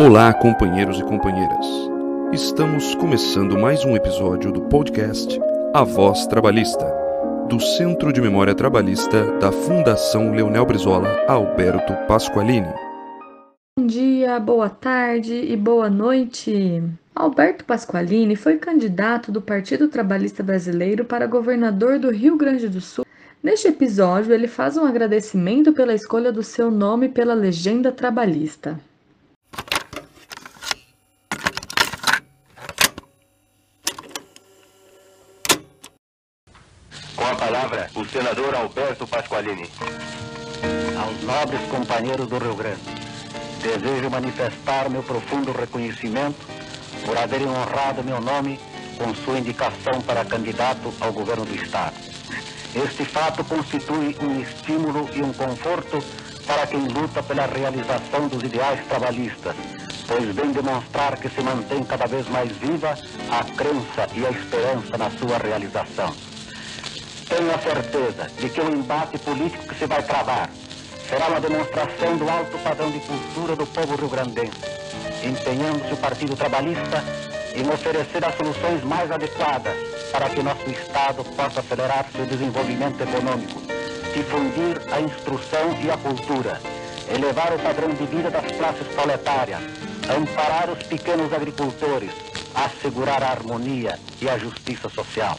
Olá, companheiros e companheiras. Estamos começando mais um episódio do podcast A Voz Trabalhista, do Centro de Memória Trabalhista da Fundação Leonel Brizola Alberto Pasqualini. Bom dia, boa tarde e boa noite. Alberto Pasqualini foi candidato do Partido Trabalhista Brasileiro para governador do Rio Grande do Sul. Neste episódio, ele faz um agradecimento pela escolha do seu nome pela legenda trabalhista. Com a palavra, o senador Alberto Pasqualini. Aos nobres companheiros do Rio Grande, desejo manifestar meu profundo reconhecimento por haverem honrado meu nome com sua indicação para candidato ao governo do Estado. Este fato constitui um estímulo e um conforto para quem luta pela realização dos ideais trabalhistas, pois vem demonstrar que se mantém cada vez mais viva a crença e a esperança na sua realização. Tenho a certeza de que o embate político que se vai travar será uma demonstração do alto padrão de cultura do povo rio-grandense, empenhando-se o Partido Trabalhista em oferecer as soluções mais adequadas para que nosso Estado possa acelerar seu desenvolvimento econômico, difundir a instrução e a cultura, elevar o padrão de vida das classes proletárias, amparar os pequenos agricultores, assegurar a harmonia e a justiça social.